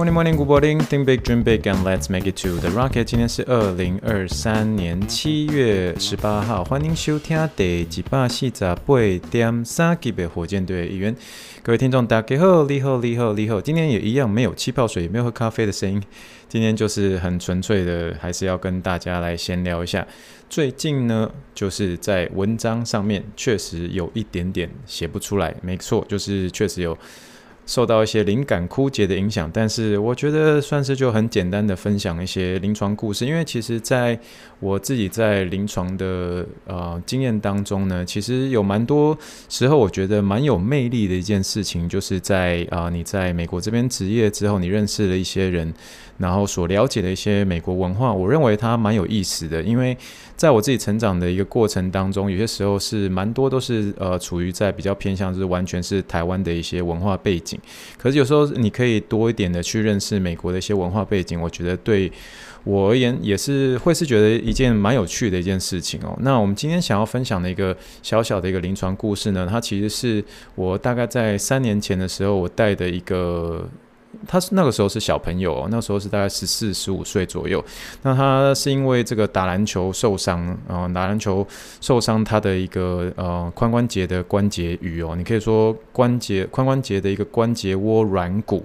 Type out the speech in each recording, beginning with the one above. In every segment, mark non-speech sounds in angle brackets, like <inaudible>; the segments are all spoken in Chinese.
Morning, morning, good morning. Think big, dream big, and let's make it to the rocket. 今天是二零二三年七月十八号，欢迎收听第一百四十八点三集的火箭队一员。各位听众，大家好，你好，你好，你好。今天也一样没有气泡水，也没有喝咖啡的声音。今天就是很纯粹的，还是要跟大家来闲聊一下。最近呢，就是在文章上面确实有一点点写不出来，没错，就是确实有。受到一些灵感枯竭的影响，但是我觉得算是就很简单的分享一些临床故事，因为其实在我自己在临床的呃经验当中呢，其实有蛮多时候我觉得蛮有魅力的一件事情，就是在啊、你在美国这边职业之后，你认识了一些人，然后所了解的一些美国文化，我认为它蛮有意思的，因为在我自己成长的一个过程当中，有些时候是蛮多都是呃处于在比较偏向就是完全是台湾的一些文化背景。可是有时候你可以多一点的去认识美国的一些文化背景，我觉得对我而言也是会是觉得一件蛮有趣的一件事情哦。那我们今天想要分享的一个小小的一个临床故事呢，它其实是我大概在三年前的时候我带的一个。他是那个时候是小朋友，那时候是大概十四、十五岁左右。那他是因为这个打篮球受伤，呃，打篮球受伤，他的一个呃髋关节的关节盂哦，你可以说关节髋关节的一个关节窝软骨。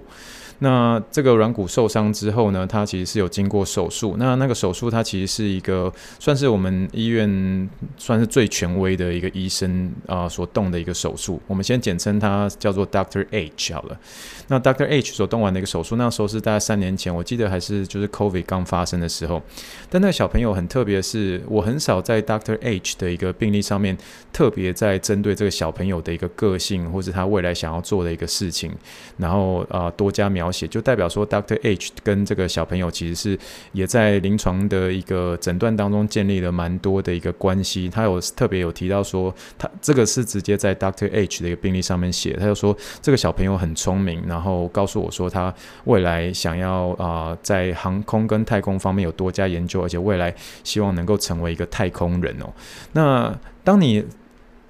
那这个软骨受伤之后呢，他其实是有经过手术。那那个手术，它其实是一个算是我们医院算是最权威的一个医生啊、所动的一个手术。我们先简称它叫做 Doctor H 好了。那 Doctor H 所动完的一个手术，那时候是大概三年前，我记得还是就是 COVID 刚发生的时候。但那个小朋友很特别是，我很少在 Doctor H 的一个病例上面特别在针对这个小朋友的一个个性，或是他未来想要做的一个事情，然后啊、多加描。描写就代表说，Dr. H 跟这个小朋友其实是也在临床的一个诊断当中建立了蛮多的一个关系。他有特别有提到说，他这个是直接在 Dr. H 的一个病例上面写。他就说这个小朋友很聪明，然后告诉我说他未来想要啊、在航空跟太空方面有多加研究，而且未来希望能够成为一个太空人哦。那当你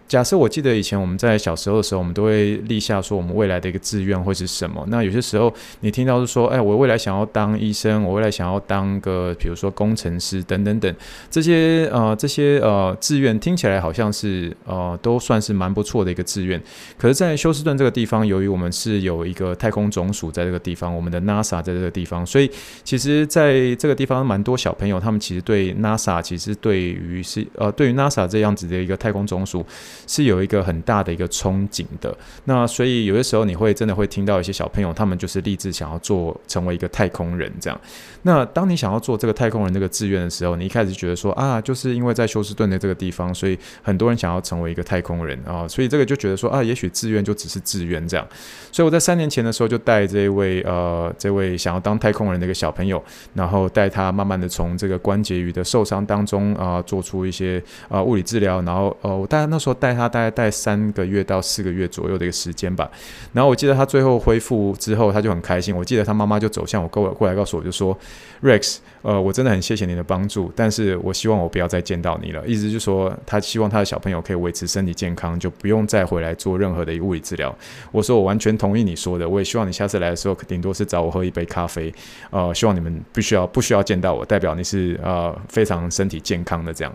假设我记得以前我们在小时候的时候，我们都会立下说我们未来的一个志愿会是什么。那有些时候你听到是说，哎，我未来想要当医生，我未来想要当个比如说工程师等等等这些呃这些呃志愿听起来好像是呃都算是蛮不错的一个志愿。可是，在休斯顿这个地方，由于我们是有一个太空总署在这个地方，我们的 NASA 在这个地方，所以其实在这个地方蛮多小朋友，他们其实对 NASA 其实对于是呃对于 NASA 这样子的一个太空总署。是有一个很大的一个憧憬的，那所以有的时候你会真的会听到一些小朋友，他们就是立志想要做成为一个太空人这样。那当你想要做这个太空人这个志愿的时候，你一开始觉得说啊，就是因为在休斯顿的这个地方，所以很多人想要成为一个太空人啊，所以这个就觉得说啊，也许志愿就只是志愿这样。所以我在三年前的时候就带这一位呃这位想要当太空人的一个小朋友，然后带他慢慢的从这个关节盂的受伤当中啊、做出一些、呃、物理治疗，然后呃我大概那时候带。带他大概带三个月到四个月左右的一个时间吧，然后我记得他最后恢复之后，他就很开心。我记得他妈妈就走向我，过过来告诉我，就说：“Rex，呃，我真的很谢谢你的帮助，但是我希望我不要再见到你了。”意思就是说，他希望他的小朋友可以维持身体健康，就不用再回来做任何的物理治疗。我说我完全同意你说的，我也希望你下次来的时候，顶多是找我喝一杯咖啡。呃，希望你们必须要不需要见到我，代表你是呃非常身体健康的这样。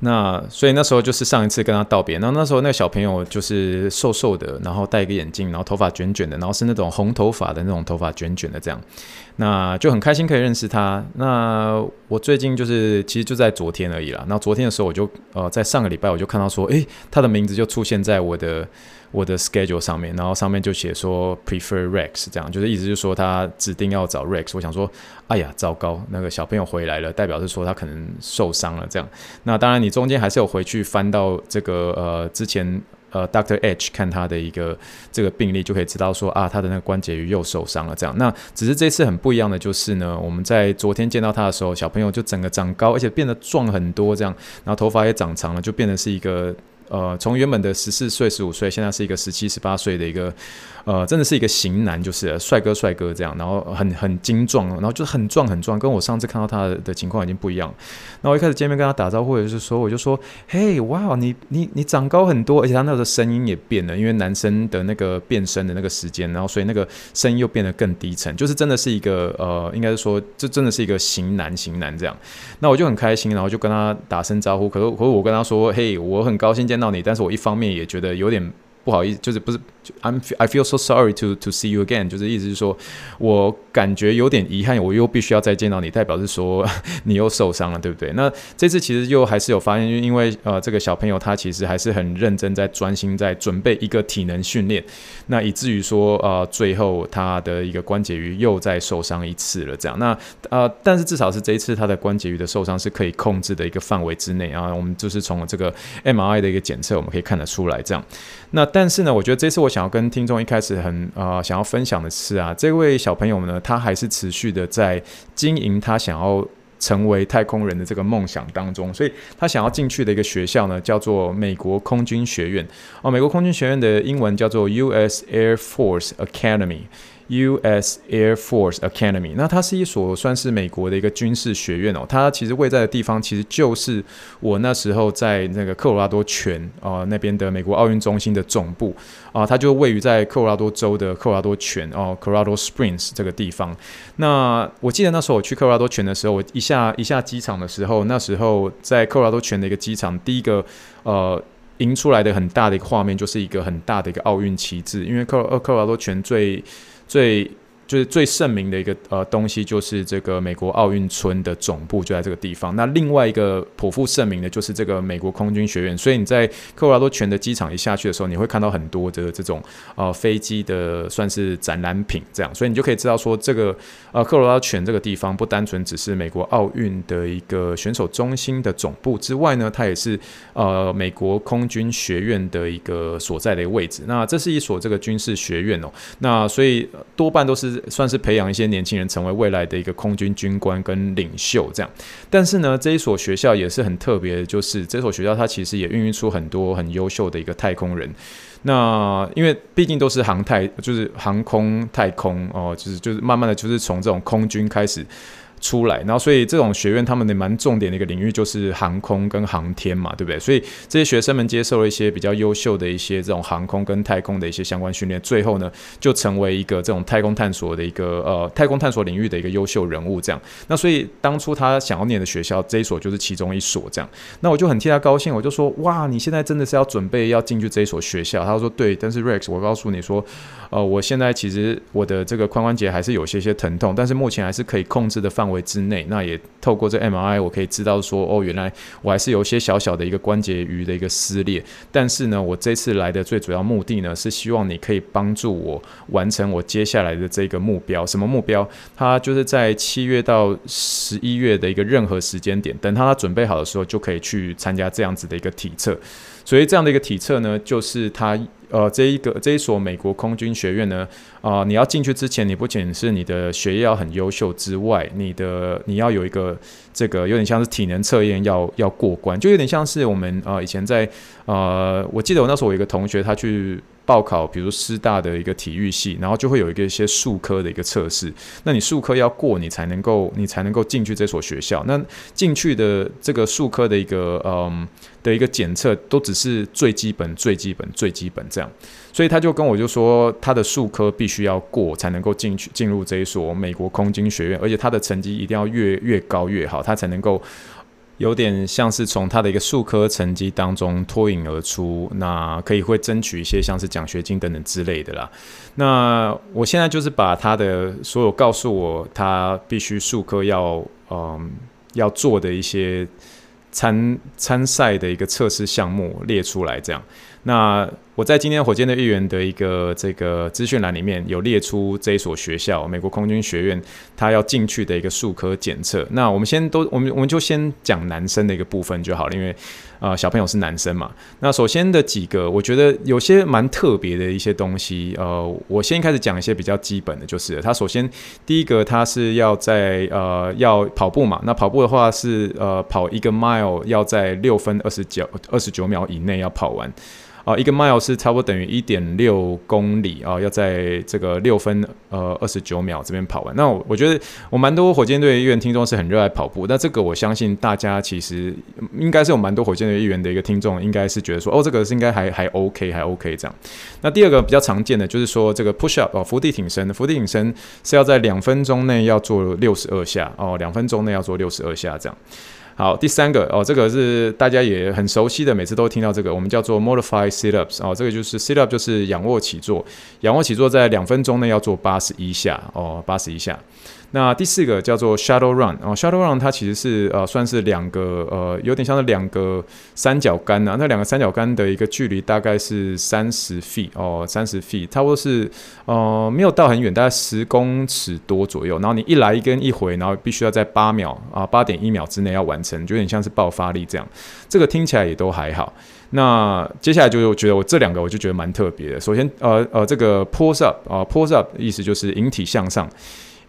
那所以那时候就是上一次跟他道别，那那时候那个小朋友就是瘦瘦的，然后戴一个眼镜，然后头发卷卷的，然后是那种红头发的那种头发卷卷的这样，那就很开心可以认识他。那我最近就是其实就在昨天而已啦。那昨天的时候我就呃在上个礼拜我就看到说，诶，他的名字就出现在我的。我的 schedule 上面，然后上面就写说 prefer Rex，这样就是意思就是说他指定要找 Rex。我想说，哎呀，糟糕，那个小朋友回来了，代表是说他可能受伤了这样。那当然，你中间还是有回去翻到这个呃之前呃 Doctor H 看他的一个这个病例，就可以知道说啊，他的那个关节又受伤了这样。那只是这次很不一样的就是呢，我们在昨天见到他的时候，小朋友就整个长高，而且变得壮很多这样，然后头发也长长了，就变得是一个。呃，从原本的十四岁、十五岁，现在是一个十七、十八岁的一个。呃，真的是一个型男，就是帅哥帅哥这样，然后很很精壮，然后就是很壮很壮，跟我上次看到他的，的情况已经不一样。那我一开始见面跟他打招呼，就是说，我就说，嘿，哇，你你你长高很多，而且他那个声音也变了，因为男生的那个变声的那个时间，然后所以那个声音又变得更低沉，就是真的是一个呃，应该是说，这真的是一个型男型男这样。那我就很开心，然后就跟他打声招呼。可是可是我跟他说，嘿，我很高兴见到你，但是我一方面也觉得有点。不好意思，就是不是，I'm I feel so sorry to to see you again，就是意思是说，我感觉有点遗憾，我又必须要再见到你，代表是说 <laughs> 你又受伤了，对不对？那这次其实又还是有发现，因为呃，这个小朋友他其实还是很认真在专心在准备一个体能训练，那以至于说呃，最后他的一个关节瑜又再受伤一次了，这样。那呃，但是至少是这一次他的关节瑜的受伤是可以控制的一个范围之内啊，我们就是从这个 MRI 的一个检测，我们可以看得出来，这样。那但是呢，我觉得这次我想要跟听众一开始很啊、想要分享的是啊，这位小朋友呢，他还是持续的在经营他想要成为太空人的这个梦想当中，所以他想要进去的一个学校呢，叫做美国空军学院哦，美国空军学院的英文叫做 U.S. Air Force Academy。U.S. Air Force Academy，那它是一所算是美国的一个军事学院哦。它其实位在的地方，其实就是我那时候在那个科罗拉多泉啊、那边的美国奥运中心的总部啊、它就位于在科罗拉多州的科罗拉多泉哦，Colorado Springs 这个地方。那我记得那时候我去科罗拉多泉的时候，我一下一下机场的时候，那时候在科罗拉多泉的一个机场，第一个呃迎出来的很大的一个画面，就是一个很大的一个奥运旗帜，因为科呃科罗拉多泉最最就是最盛名的一个呃东西，就是这个美国奥运村的总部就在这个地方。那另外一个颇负盛名的，就是这个美国空军学院。所以你在科罗拉多泉的机场一下去的时候，你会看到很多的这种呃飞机的算是展览品这样。所以你就可以知道说，这个呃科罗拉多泉这个地方不单纯只是美国奥运的一个选手中心的总部之外呢，它也是呃美国空军学院的一个所在的一个位置。那这是一所这个军事学院哦。那所以多半都是。算是培养一些年轻人成为未来的一个空军军官跟领袖这样，但是呢，这一所学校也是很特别的，就是这所学校它其实也孕育出很多很优秀的一个太空人。那因为毕竟都是航太，就是航空太空哦，就是就是慢慢的就是从这种空军开始。出来，然后所以这种学院他们的蛮重点的一个领域就是航空跟航天嘛，对不对？所以这些学生们接受了一些比较优秀的一些这种航空跟太空的一些相关训练，最后呢就成为一个这种太空探索的一个呃太空探索领域的一个优秀人物这样。那所以当初他想要念的学校这一所就是其中一所这样。那我就很替他高兴，我就说哇，你现在真的是要准备要进去这一所学校？他说对，但是 Rex，我告诉你说，呃，我现在其实我的这个髋关节还是有些些疼痛，但是目前还是可以控制的范。范围之内，那也透过这 MRI，我可以知道说，哦，原来我还是有一些小小的一个关节瑜的一个撕裂。但是呢，我这次来的最主要目的呢，是希望你可以帮助我完成我接下来的这个目标。什么目标？他就是在七月到十一月的一个任何时间点，等他准备好的时候，就可以去参加这样子的一个体测。所以这样的一个体测呢，就是他。呃，这一个这一所美国空军学院呢，啊、你要进去之前，你不仅是你的学业要很优秀之外，你的你要有一个这个有点像是体能测验要要过关，就有点像是我们啊、呃、以前在呃，我记得我那时候我有一个同学他去。报考，比如师大的一个体育系，然后就会有一个一些术科的一个测试。那你术科要过，你才能够，你才能够进去这所学校。那进去的这个术科的一个，嗯，的一个检测，都只是最基本、最基本、最基本这样。所以他就跟我就说，他的术科必须要过，才能够进去进入这一所美国空军学院，而且他的成绩一定要越越高越好，他才能够。有点像是从他的一个术科成绩当中脱颖而出，那可以会争取一些像是奖学金等等之类的啦。那我现在就是把他的所有告诉我他必须术科要嗯要做的一些参参赛的一个测试项目列出来，这样。那我在今天火箭的议员的一个这个资讯栏里面有列出这一所学校，美国空军学院，他要进去的一个术科检测。那我们先都，我们我们就先讲男生的一个部分就好了，因为、呃、小朋友是男生嘛。那首先的几个，我觉得有些蛮特别的一些东西，呃，我先开始讲一些比较基本的，就是他首先第一个，他是要在呃要跑步嘛，那跑步的话是呃跑一个 mile 要在六分二十九二十九秒以内要跑完。啊，一个 mile 是差不多等于一点六公里啊，要在这个六分呃二十九秒这边跑完。那我我觉得我蛮多火箭队议员听众是很热爱跑步，那这个我相信大家其实应该是有蛮多火箭队议员的一个听众，应该是觉得说哦，这个是应该还还 OK 还 OK 这样。那第二个比较常见的就是说这个 push up 哦，伏地挺身，伏地挺身是要在两分钟内要做六十二下哦，两分钟内要做六十二下这样。好，第三个哦，这个是大家也很熟悉的，每次都听到这个，我们叫做 modified sit-ups 哦，这个就是 sit-up 就是仰卧起坐，仰卧起坐在两分钟内要做八十一下哦，八十一下。那第四个叫做 Shadow Run，哦，Shadow Run 它其实是呃算是两个呃有点像是两个三角杆呐，那两个三角杆的一个距离大概是三十 feet 哦，三十 feet 差不多是呃没有到很远，大概十公尺多左右。然后你一来一跟一回，然后必须要在八秒啊八点一秒之内要完成，就有点像是爆发力这样。这个听起来也都还好。那接下来就是我觉得我这两个我就觉得蛮特别的。首先呃呃这个 pulse up 啊 pulse up 意思就是引体向上。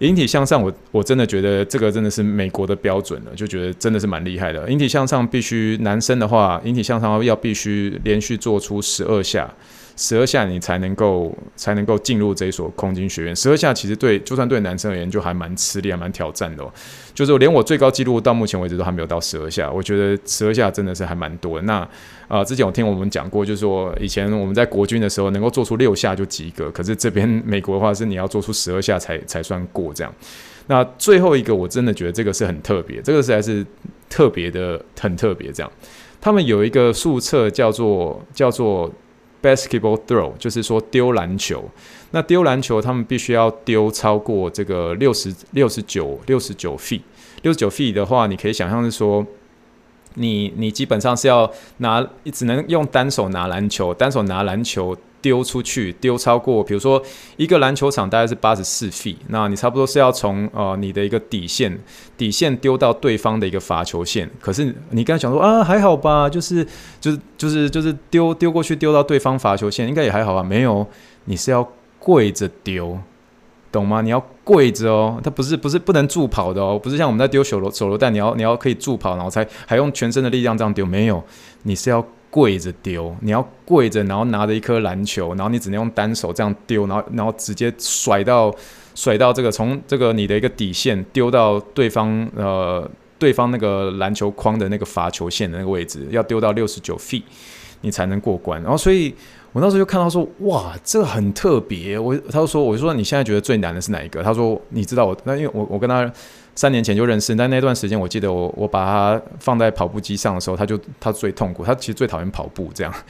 引体向上我，我真的觉得这个真的是美国的标准了，就觉得真的是蛮厉害的。引体向上必须男生的话，引体向上要必须连续做出十二下。十二下你才能够才能够进入这一所空军学院。十二下其实对就算对男生而言就还蛮吃力，还蛮挑战的哦。就是连我最高纪录到目前为止都还没有到十二下，我觉得十二下真的是还蛮多。那啊、之前我听我们讲过，就是说以前我们在国军的时候能够做出六下就及格，可是这边美国的话是你要做出十二下才才算过这样。那最后一个我真的觉得这个是很特别，这个实在是特别的很特别这样。他们有一个术测叫做叫做。Basketball throw 就是说丢篮球，那丢篮球他们必须要丢超过这个六十六十九六十九 feet，六十九 feet 的话，你可以想象是说，你你基本上是要拿只能用单手拿篮球，单手拿篮球。丢出去，丢超过，比如说一个篮球场大概是八十四 feet，那你差不多是要从呃你的一个底线底线丢到对方的一个罚球线。可是你刚才讲说啊还好吧，就是就是就是就是丢丢过去丢到对方罚球线，应该也还好吧？没有，你是要跪着丢，懂吗？你要跪着哦，它不是不是不能助跑的哦，不是像我们在丢手榴手榴弹，你要你要可以助跑，然后才还用全身的力量这样丢，没有，你是要。跪着丢，你要跪着，然后拿着一颗篮球，然后你只能用单手这样丢，然后然后直接甩到甩到这个从这个你的一个底线丢到对方呃对方那个篮球框的那个罚球线的那个位置，要丢到六十九 feet，你才能过关。然后所以我那时候就看到说，哇，这个很特别。我他就说，我就说你现在觉得最难的是哪一个？他说，你知道我那因为我我跟他。三年前就认识，但那段时间我记得我我把他放在跑步机上的时候，他就他最痛苦，他其实最讨厌跑步这样。<laughs>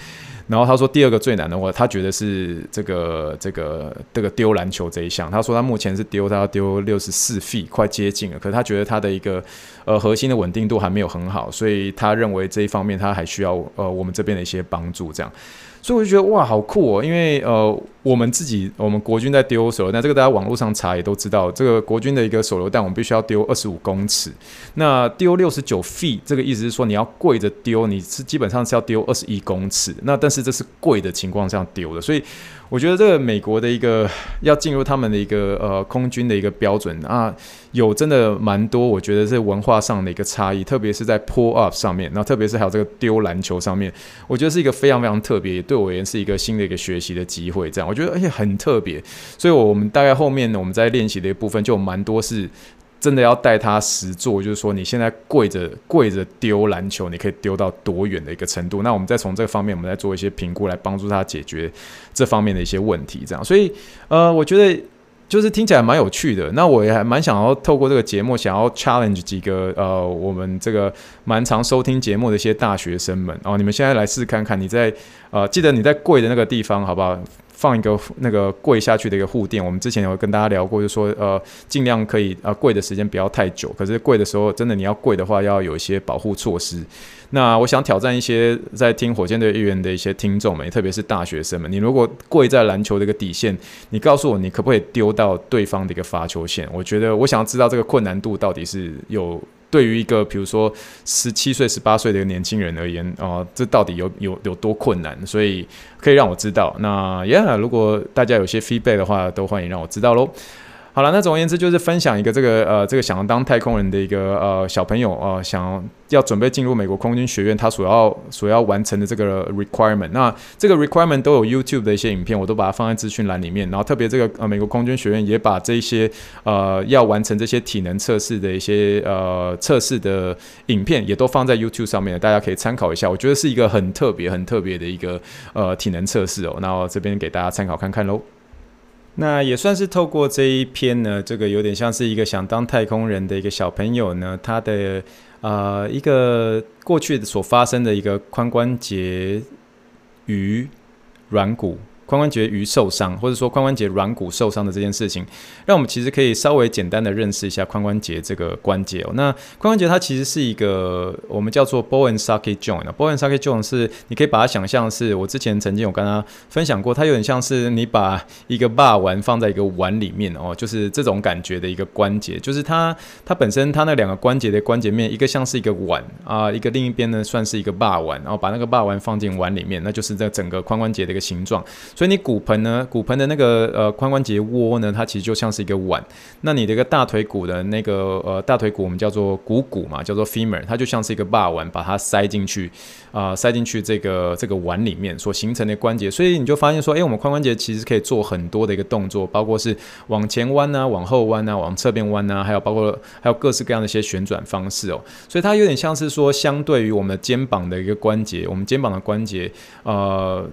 然后他说第二个最难的话，他觉得是这个这个这个丢篮球这一项。他说他目前是丢他要丢六十四 feet，快接近了，可是他觉得他的一个呃核心的稳定度还没有很好，所以他认为这一方面他还需要呃我们这边的一些帮助这样。所以我就觉得哇，好酷哦！因为呃，我们自己我们国军在丢手榴弹，这个大家网络上查也都知道，这个国军的一个手榴弹，我们必须要丢二十五公尺。那丢六十九 feet，这个意思是说你要跪着丢，你是基本上是要丢二十一公尺。那但是这是跪的情况下丢的，所以。我觉得这个美国的一个要进入他们的一个呃空军的一个标准啊，有真的蛮多，我觉得是文化上的一个差异，特别是在 pull up 上面，然后特别是还有这个丢篮球上面，我觉得是一个非常非常特别，对我而言是一个新的一个学习的机会。这样，我觉得而且很特别，所以我们大概后面呢，我们在练习的一部分就蛮多是。真的要带他实做，就是说你现在跪着跪着丢篮球，你可以丢到多远的一个程度？那我们再从这个方面，我们再做一些评估，来帮助他解决这方面的一些问题。这样，所以呃，我觉得就是听起来蛮有趣的。那我也还蛮想要透过这个节目，想要 challenge 几个呃，我们这个蛮常收听节目的一些大学生们哦，你们现在来试试看看，你在呃，记得你在跪的那个地方，好不好？放一个那个跪下去的一个护垫。我们之前有跟大家聊过，就说呃尽量可以呃跪的时间不要太久，可是跪的时候真的你要跪的话，要有一些保护措施。那我想挑战一些在听火箭队预言的一些听众们，特别是大学生们，你如果跪在篮球的一个底线，你告诉我你可不可以丢到对方的一个罚球线？我觉得我想要知道这个困难度到底是有。对于一个比如说十七岁、十八岁的一个年轻人而言，哦、这到底有有有多困难？所以可以让我知道。那也如果大家有些 feedback 的话，都欢迎让我知道喽。好了，那总而言之就是分享一个这个呃，这个想要当太空人的一个呃小朋友呃，想要准备进入美国空军学院，他所要所要完成的这个 requirement。那这个 requirement 都有 YouTube 的一些影片，我都把它放在资讯栏里面。然后特别这个呃美国空军学院也把这些呃要完成这些体能测试的一些呃测试的影片也都放在 YouTube 上面，大家可以参考一下。我觉得是一个很特别、很特别的一个呃体能测试哦。那我这边给大家参考看看喽。那也算是透过这一篇呢，这个有点像是一个想当太空人的一个小朋友呢，他的呃一个过去所发生的一个髋关节与软骨。髋关节与受伤，或者说髋关节软骨受伤的这件事情，让我们其实可以稍微简单的认识一下髋关节这个关节哦。那髋关节它其实是一个我们叫做 ball and socket joint。ball and socket joint 是你可以把它想象是我之前曾经有跟他分享过，它有点像是你把一个把玩放在一个碗里面哦，就是这种感觉的一个关节，就是它它本身它那两个关节的关节面，一个像是一个碗啊，一个另一边呢算是一个把玩，然后把那个把玩放进碗里面，那就是这整个髋关节的一个形状。所以你骨盆呢，骨盆的那个呃髋关节窝呢，它其实就像是一个碗。那你的一个大腿骨的那个呃大腿骨，我们叫做股骨嘛，叫做 femur，它就像是一个把碗，把它塞进去啊、塞进去这个这个碗里面所形成的关节。所以你就发现说，哎，我们髋关节其实可以做很多的一个动作，包括是往前弯啊，往后弯啊，往侧边弯啊，还有包括还有各式各样的一些旋转方式哦。所以它有点像是说，相对于我们的肩膀的一个关节，我们肩膀的关节呃。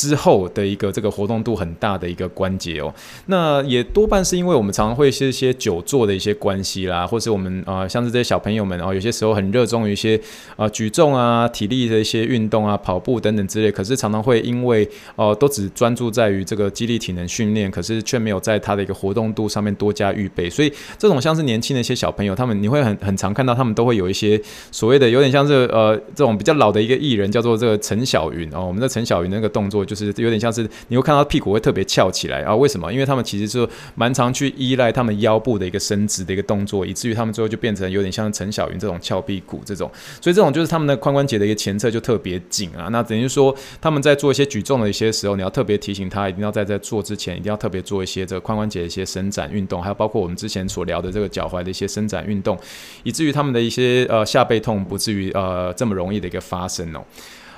之后的一个这个活动度很大的一个关节哦，那也多半是因为我们常常会是一些久坐的一些关系啦，或是我们啊、呃，像是这些小朋友们哦，有些时候很热衷于一些、呃、举重啊、体力的一些运动啊、跑步等等之类，可是常常会因为哦、呃，都只专注在于这个肌力体能训练，可是却没有在他的一个活动度上面多加预备，所以这种像是年轻的一些小朋友，他们你会很很常看到他们都会有一些所谓的有点像是呃这种比较老的一个艺人，叫做这个陈小云哦，我们的陈小云那个动作。就是有点像是你会看到屁股会特别翘起来啊？为什么？因为他们其实就蛮常去依赖他们腰部的一个伸直的一个动作，以至于他们最后就变成有点像陈小云这种翘屁股这种。所以这种就是他们的髋关节的一个前侧就特别紧啊。那等于说他们在做一些举重的一些时候，你要特别提醒他，一定要在在做之前一定要特别做一些这个髋关节的一些伸展运动，还有包括我们之前所聊的这个脚踝的一些伸展运动，以至于他们的一些呃下背痛不至于呃这么容易的一个发生哦。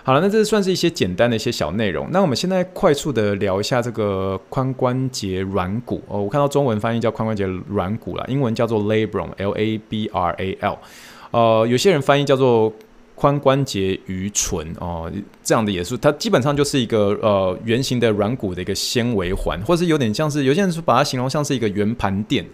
好了，那这算是一些简单的一些小内容。那我们现在快速的聊一下这个髋关节软骨哦。我看到中文翻译叫髋关节软骨啦，英文叫做 labrum，L-A-B-R-A-L。呃，有些人翻译叫做髋关节盂唇哦，这样的也是，它基本上就是一个呃圆形的软骨的一个纤维环，或是有点像是有些人说把它形容像是一个圆盘垫。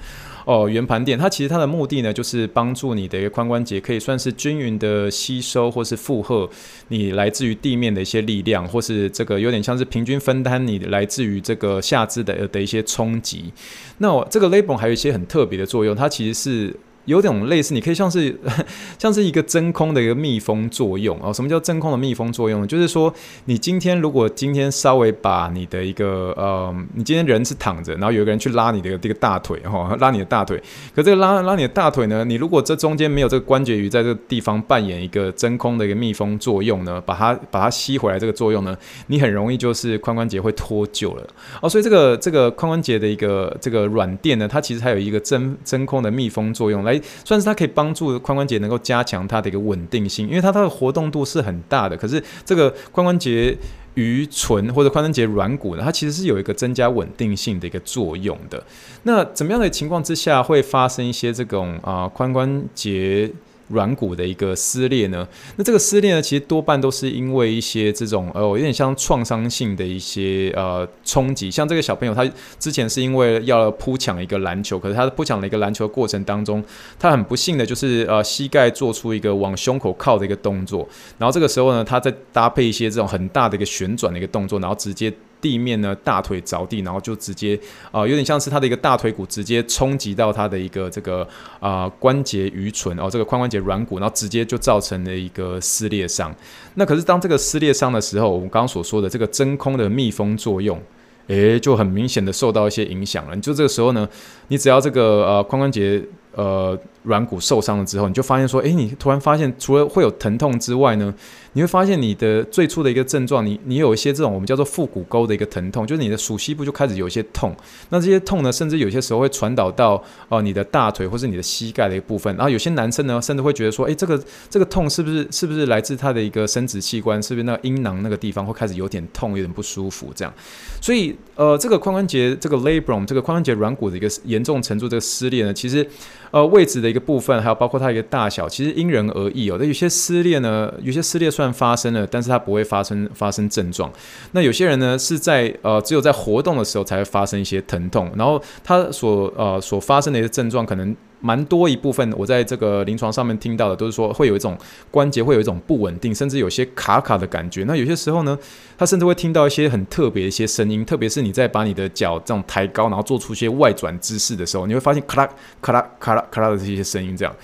哦，圆盘垫，它其实它的目的呢，就是帮助你的一个髋关节可以算是均匀的吸收或是负荷你来自于地面的一些力量，或是这个有点像是平均分担你来自于这个下肢的的一些冲击。那我这个 labrum 还有一些很特别的作用，它其实是。有种类似，你可以像是 <laughs> 像是一个真空的一个密封作用哦。什么叫真空的密封作用呢？就是说，你今天如果今天稍微把你的一个呃，你今天人是躺着，然后有一个人去拉你的这个大腿哈，拉你的大腿。可这个拉拉你的大腿呢，你如果这中间没有这个关节盂在这个地方扮演一个真空的一个密封作用呢，把它把它吸回来这个作用呢，你很容易就是髋关节会脱臼了哦。所以这个这个髋关节的一个这个软垫呢，它其实还有一个真真空的密封作用来。算是它可以帮助髋关节能够加强它的一个稳定性，因为它它的活动度是很大的。可是这个髋关节盂唇或者髋关节软骨呢，它其实是有一个增加稳定性的一个作用的。那怎么样的情况之下会发生一些这种啊髋关节软骨的一个撕裂呢？那这个撕裂呢，其实多半都是因为一些这种呃，有点像创伤性的一些呃冲击。像这个小朋友，他之前是因为要扑抢一个篮球，可是他扑抢了一个篮球过程当中，他很不幸的就是呃膝盖做出一个往胸口靠的一个动作，然后这个时候呢，他再搭配一些这种很大的一个旋转的一个动作，然后直接地面呢大腿着地，然后就直接啊、有点像是他的一个大腿骨直接冲击到他的一个这个啊、关节盂唇哦，这个髋关节软骨，然后直接就造成了一个撕裂伤。那可是当这个撕裂伤的时候，我们刚刚所说的这个真空的密封作用，诶，就很明显的受到一些影响了。你就这个时候呢，你只要这个呃髋关节。呃，软骨受伤了之后，你就发现说，诶，你突然发现，除了会有疼痛之外呢，你会发现你的最初的一个症状，你你有一些这种我们叫做腹股沟的一个疼痛，就是你的鼠膝部就开始有一些痛。那这些痛呢，甚至有些时候会传导到哦、你的大腿或是你的膝盖的一部分。然后有些男生呢，甚至会觉得说，诶，这个这个痛是不是是不是来自他的一个生殖器官，是不是那个阴囊那个地方会开始有点痛，有点不舒服这样。所以呃，这个髋关节这个 labrum 这个髋关节软骨的一个严重程度这个撕裂呢，其实。呃，位置的一个部分，还有包括它一个大小，其实因人而异哦。那有些撕裂呢，有些撕裂虽然发生了，但是它不会发生发生症状。那有些人呢，是在呃只有在活动的时候才会发生一些疼痛，然后它所呃所发生的一些症状可能。蛮多一部分，我在这个临床上面听到的都是说，会有一种关节会有一种不稳定，甚至有些卡卡的感觉。那有些时候呢，他甚至会听到一些很特别的一些声音，特别是你在把你的脚这种抬高，然后做出一些外转姿势的时候，你会发现咔啦咔啦咔啦咔啦的这些声音，这样。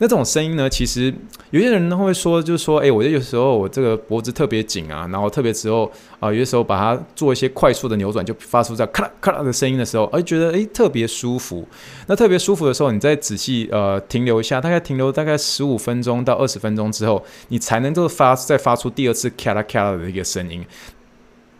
那这种声音呢，其实有些人呢会说，就是说，诶，我有时候我这个脖子特别紧啊，然后特别时候啊，有些时候把它做一些快速的扭转，就发出这样咔啦咔啦的声音的时候，哎，觉得诶特别舒服。那特别舒服的时候，你再仔细呃停留一下，大概停留大概十五分钟到二十分钟之后，你才能够发再发出第二次咔啦咔啦的一个声音。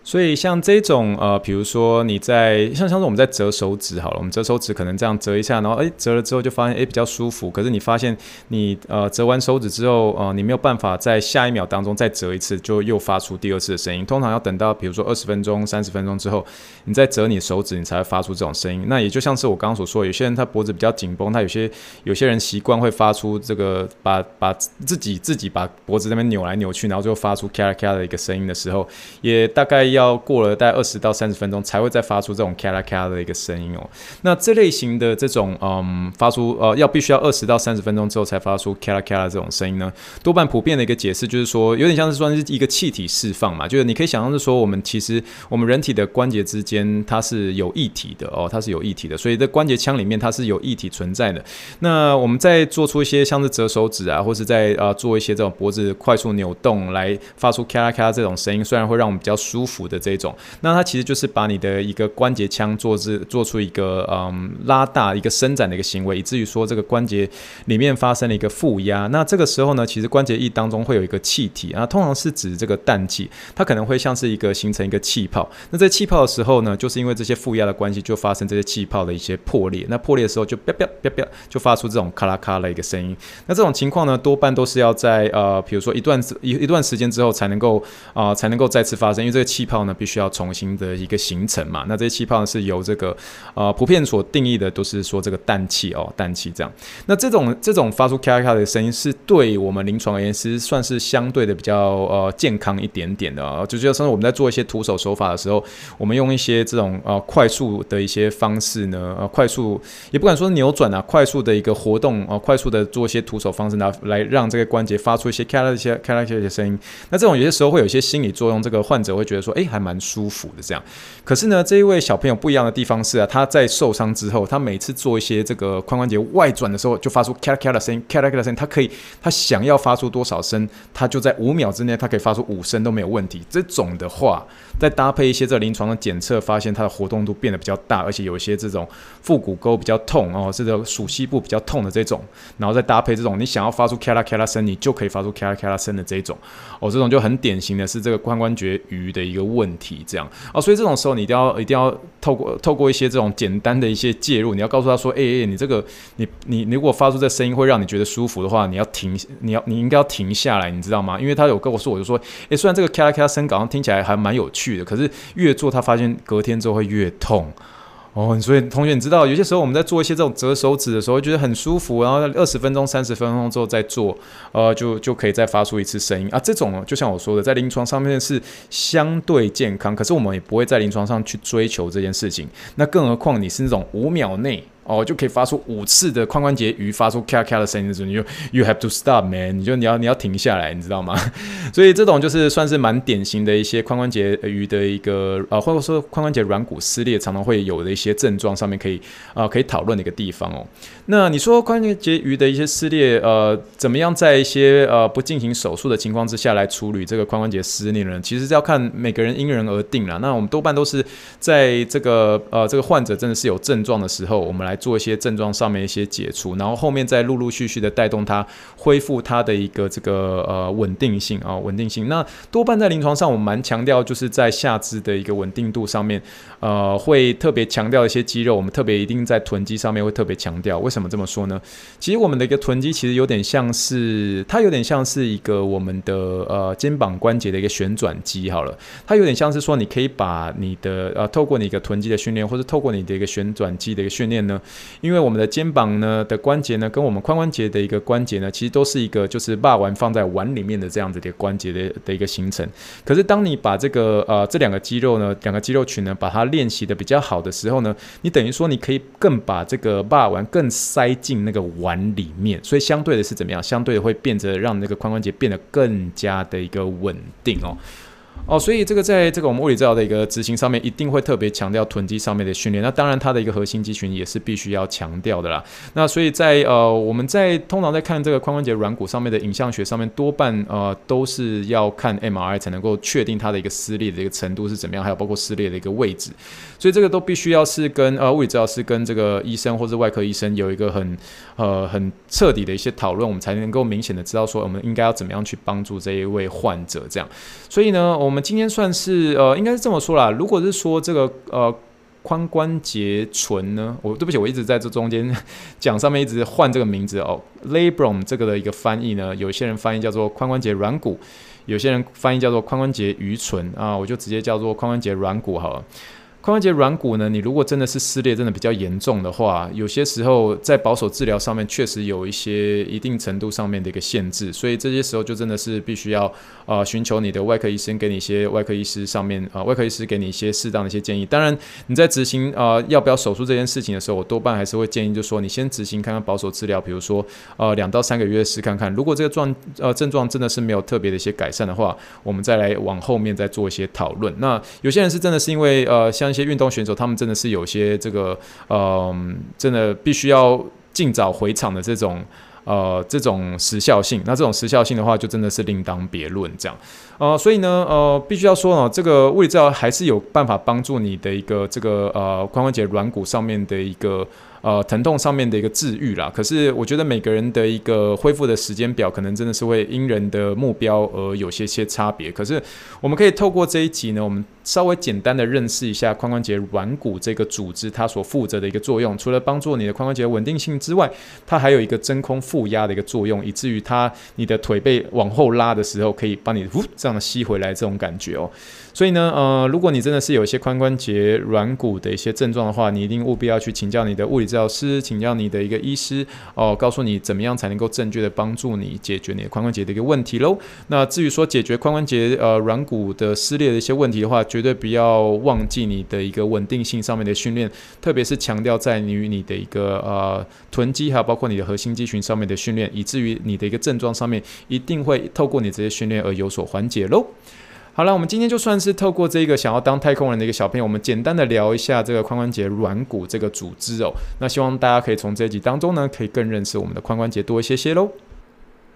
所以像这种呃，比如说你在像像是我们在折手指好了，我们折手指可能这样折一下，然后诶折了之后就发现诶比较舒服。可是你发现你呃折完手指之后，呃你没有办法在下一秒当中再折一次，就又发出第二次的声音。通常要等到比如说二十分钟、三十分钟之后，你再折你手指，你才会发出这种声音。那也就像是我刚刚所说，有些人他脖子比较紧绷，他有些有些人习惯会发出这个把把自己自己把脖子那边扭来扭去，然后最后发出咔啦咔啦的一个声音的时候，也大概要。要过了大概二十到三十分钟才会再发出这种咔啦咔啦的一个声音哦。那这类型的这种嗯发出呃要必须要二十到三十分钟之后才发出咔啦咔啦这种声音呢，多半普遍的一个解释就是说，有点像是算是一个气体释放嘛，就是你可以想象是说，我们其实我们人体的关节之间它是有液体的哦，它是有液体的，所以在关节腔里面它是有液体存在的。那我们在做出一些像是折手指啊，或是在呃做一些这种脖子快速扭动来发出咔啦咔啦这种声音，虽然会让我们比较舒服。的这种，那它其实就是把你的一个关节腔做至做出一个嗯拉大一个伸展的一个行为，以至于说这个关节里面发生了一个负压。那这个时候呢，其实关节液当中会有一个气体啊，通常是指这个氮气，它可能会像是一个形成一个气泡。那在气泡的时候呢，就是因为这些负压的关系，就发生这些气泡的一些破裂。那破裂的时候就啪啪啪啪就发出这种咔啦咔啦一个声音。那这种情况呢，多半都是要在呃，比如说一段一一段时间之后才能够啊、才能够再次发生，因为这个气泡。呢，必须要重新的一个形成嘛。那这些气泡，是由这个呃普遍所定义的，都是说这个氮气哦，氮气这样。那这种这种发出咔咔的声音，是对我们临床而言是算是相对的比较呃健康一点点的啊。就就像我们在做一些徒手手法的时候，我们用一些这种呃快速的一些方式呢，呃快速也不敢说扭转啊，快速的一个活动啊、呃，快速的做一些徒手方式呢来让这个关节发出一些咔啦一些咔啦一些声音。那这种有些时候会有一些心理作用，这个患者会觉得说，哎。还蛮舒服的这样，可是呢，这一位小朋友不一样的地方是啊，他在受伤之后，他每次做一些这个髋关节外转的时候，就发出咔啦咔啦声音，咔啦咔啦声音，他可以，他想要发出多少声，他就在五秒之内，他可以发出五声都没有问题。这种的话，再搭配一些这临床的检测，发现他的活动度变得比较大，而且有一些这种腹股沟比较痛哦，这个鼠膝部比较痛的这种，然后再搭配这种你想要发出咔啦咔啦声，你就可以发出咔啦咔啦声的这种，哦，这种就很典型的是这个髋关节盂的一个问题，这样啊，所以这种时候你一定要一定要透过透过一些这种简单的一些介入，你要告诉他说，哎、欸、哎，你这个你你你如果发出这声音会让你觉得舒服的话，你要停，你要你应该要停下来，你知道吗？因为他有跟我说，我就说，哎、虽然这个咔啦咔啦声好像听起来还蛮有趣的，可是越做他发现隔天之后会越痛。哦，所以同学，你知道有些时候我们在做一些这种折手指的时候，觉得很舒服，然后二十分钟、三十分钟之后再做，呃，就就可以再发出一次声音啊。这种就像我说的，在临床上面是相对健康，可是我们也不会在临床上去追求这件事情。那更何况你是那种五秒内。哦，就可以发出五次的髋关节鱼发出咔咔的声音的时候，你就 you have to stop man，你就你要你要停下来，你知道吗？<laughs> 所以这种就是算是蛮典型的一些髋关节鱼的一个呃，或者说髋关节软骨撕裂常常会有的一些症状，上面可以啊、呃、可以讨论的一个地方哦。那你说髋关节鱼的一些撕裂，呃，怎么样在一些呃不进行手术的情况之下来处理这个髋关节撕裂呢？其实是要看每个人因人而定了。那我们多半都是在这个呃这个患者真的是有症状的时候，我们来做一些症状上面一些解除，然后后面再陆陆续续的带动它恢复它的一个这个呃稳定性啊稳定性。那多半在临床上，我们蛮强调就是在下肢的一个稳定度上面，呃，会特别强调一些肌肉，我们特别一定在臀肌上面会特别强调。为什么怎么这么说呢？其实我们的一个臀肌其实有点像是，它有点像是一个我们的呃肩膀关节的一个旋转肌好了，它有点像是说你可以把你的呃透过你一个臀肌的训练，或者透过你的一个旋转肌的一个训练呢，因为我们的肩膀呢的关节呢，跟我们髋关节的一个关节呢，其实都是一个就是把碗放在碗里面的这样子的关节的的一个形成。可是当你把这个呃这两个肌肉呢，两个肌肉群呢，把它练习的比较好的时候呢，你等于说你可以更把这个把碗更塞进那个碗里面，所以相对的是怎么样？相对的会变得让那个髋关节变得更加的一个稳定哦。哦，所以这个在这个我们物理治疗的一个执行上面，一定会特别强调臀肌上面的训练。那当然，它的一个核心肌群也是必须要强调的啦。那所以在呃，我们在通常在看这个髋关节软骨上面的影像学上面，多半呃都是要看 MRI 才能够确定它的一个撕裂的一个程度是怎么样，还有包括撕裂的一个位置。所以这个都必须要是跟呃物理治疗师跟这个医生或者外科医生有一个很呃很彻底的一些讨论，我们才能够明显的知道说我们应该要怎么样去帮助这一位患者这样。所以呢，我们今天算是呃，应该是这么说啦。如果是说这个呃髋关节唇呢，我对不起，我一直在这中间 <laughs> 讲上面一直换这个名字哦。Labrum 这个的一个翻译呢，有些人翻译叫做髋关节软骨，有些人翻译叫做髋关节盂唇啊，我就直接叫做髋关节软骨好了。髋关节软骨呢，你如果真的是撕裂，真的比较严重的话，有些时候在保守治疗上面确实有一些一定程度上面的一个限制，所以这些时候就真的是必须要啊寻求你的外科医生给你一些外科医师上面啊外科医师给你一些适当的一些建议。当然你在执行啊要不要手术这件事情的时候，我多半还是会建议，就说你先执行看看保守治疗，比如说呃两到三个月试看看，如果这个状呃症状真的是没有特别的一些改善的话，我们再来往后面再做一些讨论。那有些人是真的是因为呃像。一些运动选手，他们真的是有些这个，呃，真的必须要尽早回场的这种，呃，这种时效性。那这种时效性的话，就真的是另当别论这样。呃，所以呢，呃，必须要说呢，这个物理治疗还是有办法帮助你的一个这个呃髋关节软骨上面的一个。呃，疼痛上面的一个治愈啦，可是我觉得每个人的一个恢复的时间表，可能真的是会因人的目标而有些些差别。可是我们可以透过这一集呢，我们稍微简单的认识一下髋关节软骨这个组织它所负责的一个作用。除了帮助你的髋关节稳定性之外，它还有一个真空负压的一个作用，以至于它你的腿被往后拉的时候，可以帮你呜这样吸回来这种感觉哦。所以呢，呃，如果你真的是有一些髋关节软骨的一些症状的话，你一定务必要去请教你的物理治疗师，请教你的一个医师哦，告诉你怎么样才能够正确的帮助你解决你的髋关节的一个问题喽。那至于说解决髋关节呃软骨的撕裂的一些问题的话，绝对不要忘记你的一个稳定性上面的训练，特别是强调在于你的一个呃臀肌还有包括你的核心肌群上面的训练，以至于你的一个症状上面一定会透过你这些训练而有所缓解喽。好了，我们今天就算是透过这个想要当太空人的一个小朋友，我们简单的聊一下这个髋关节软骨这个组织哦。那希望大家可以从这一集当中呢，可以更认识我们的髋关节多一些些喽。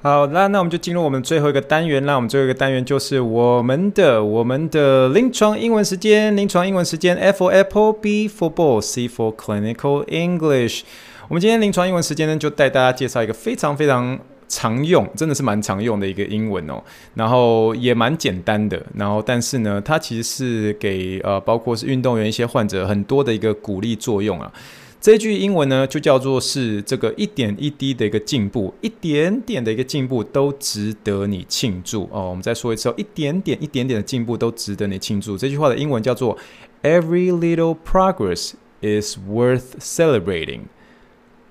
好，那那我们就进入我们最后一个单元那。我们最后一个单元就是我们的我们的临床英文时间，临床英文时间，F for Apple，B for Ball，C for Clinical English。我们今天临床英文时间呢，就带大家介绍一个非常非常。常用真的是蛮常用的一个英文哦，然后也蛮简单的，然后但是呢，它其实是给呃，包括是运动员一些患者很多的一个鼓励作用啊。这句英文呢，就叫做是这个一点一滴的一个进步，一点点的一个进步都值得你庆祝哦。我们再说一次哦，一点点一点点的进步都值得你庆祝。这句话的英文叫做 Every little progress is worth celebrating。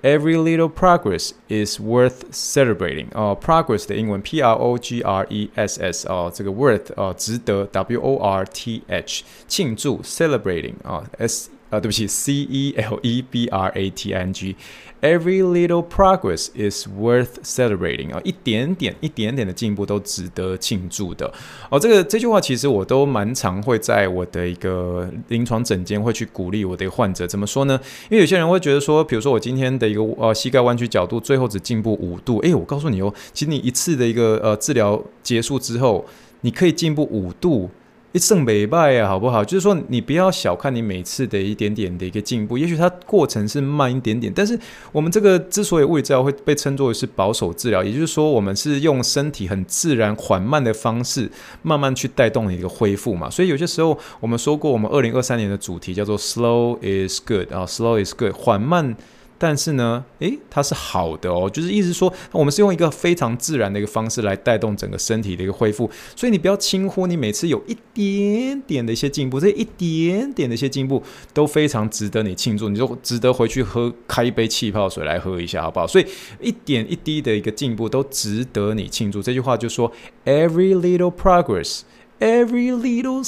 Every little progress is worth celebrating。哦，progress 的英文 P R O G R E S S 哦，这个 worth 哦，值得 W O R T H 庆祝 celebrating 啊 S 啊，对不起，C E L E B R A T I N G。Every little progress is worth celebrating 啊，一点点、一点点的进步都值得庆祝的。哦，这个这句话其实我都蛮常会在我的一个临床诊间会去鼓励我的患者。怎么说呢？因为有些人会觉得说，比如说我今天的一个呃膝盖弯曲角度最后只进步五度，诶，我告诉你哦，其实你一次的一个呃治疗结束之后，你可以进步五度。一胜美败啊，好不好？就是说，你不要小看你每次的一点点的一个进步，也许它过程是慢一点点，但是我们这个之所以物理治疗会被称作为是保守治疗，也就是说，我们是用身体很自然、缓慢的方式，慢慢去带动你的一个恢复嘛。所以有些时候我们说过，我们二零二三年的主题叫做 “Slow is good” 啊，“Slow is good”，缓慢。但是呢，诶，它是好的哦，就是意思说，我们是用一个非常自然的一个方式来带动整个身体的一个恢复，所以你不要轻忽，你每次有一点点的一些进步，这一点点的一些进步都非常值得你庆祝，你就值得回去喝开一杯气泡水来喝一下，好不好？所以一点一滴的一个进步都值得你庆祝。这句话就说，Every little progress, every little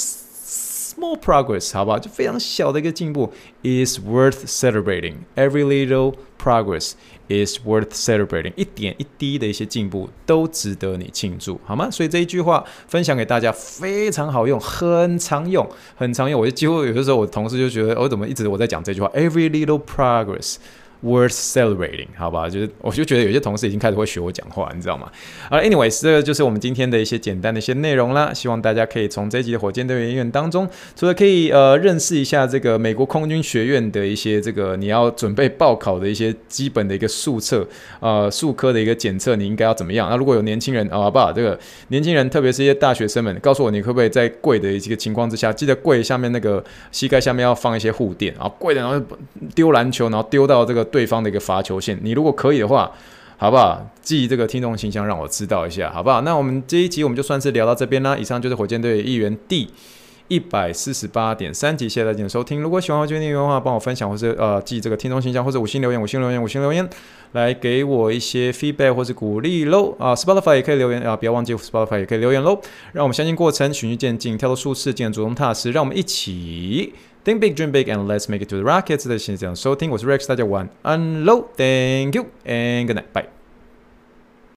Small progress，好不好？就非常小的一个进步，is worth celebrating. Every little progress is worth celebrating. 一点一滴的一些进步都值得你庆祝，好吗？所以这一句话分享给大家，非常好用，很常用，很常用。我就几乎有的时候，我同事就觉得，我、哦、怎么一直我在讲这句话？Every little progress。Worth celebrating，好吧，就是我就觉得有些同事已经开始会学我讲话，你知道吗？好，anyways，这个就是我们今天的一些简单的一些内容啦。希望大家可以从这一集的火箭队员音乐当中，除了可以呃认识一下这个美国空军学院的一些这个你要准备报考的一些基本的一个术测，呃术科的一个检测，你应该要怎么样？那如果有年轻人啊，好不好？这个年轻人，特别是一些大学生们，告诉我你会不会在跪的一个情况之下，记得跪下面那个膝盖下面要放一些护垫，然后跪的然后丢篮球，然后丢到这个。对方的一个罚球线，你如果可以的话，好不好？记这个听众信箱让我知道一下，好不好？那我们这一集我们就算是聊到这边啦。以上就是火箭队议员 D 一百四十八点三集，谢谢大家的收听。如果喜欢火箭队议员的话，帮我分享或是呃寄这个听众信箱，或者五星留言，五星留言，五星留言，来给我一些 feedback 或是鼓励喽。啊，Spotify 也可以留言啊，不要忘记 Spotify 也可以留言喽。让我们相信过程，循序渐进，跳脱舒适圈，主动踏实。让我们一起。Think big, dream big, and let's make it to the rockets。谢谢大家收听，我是 Rex，大家晚安喽，Thank you and good night，bye。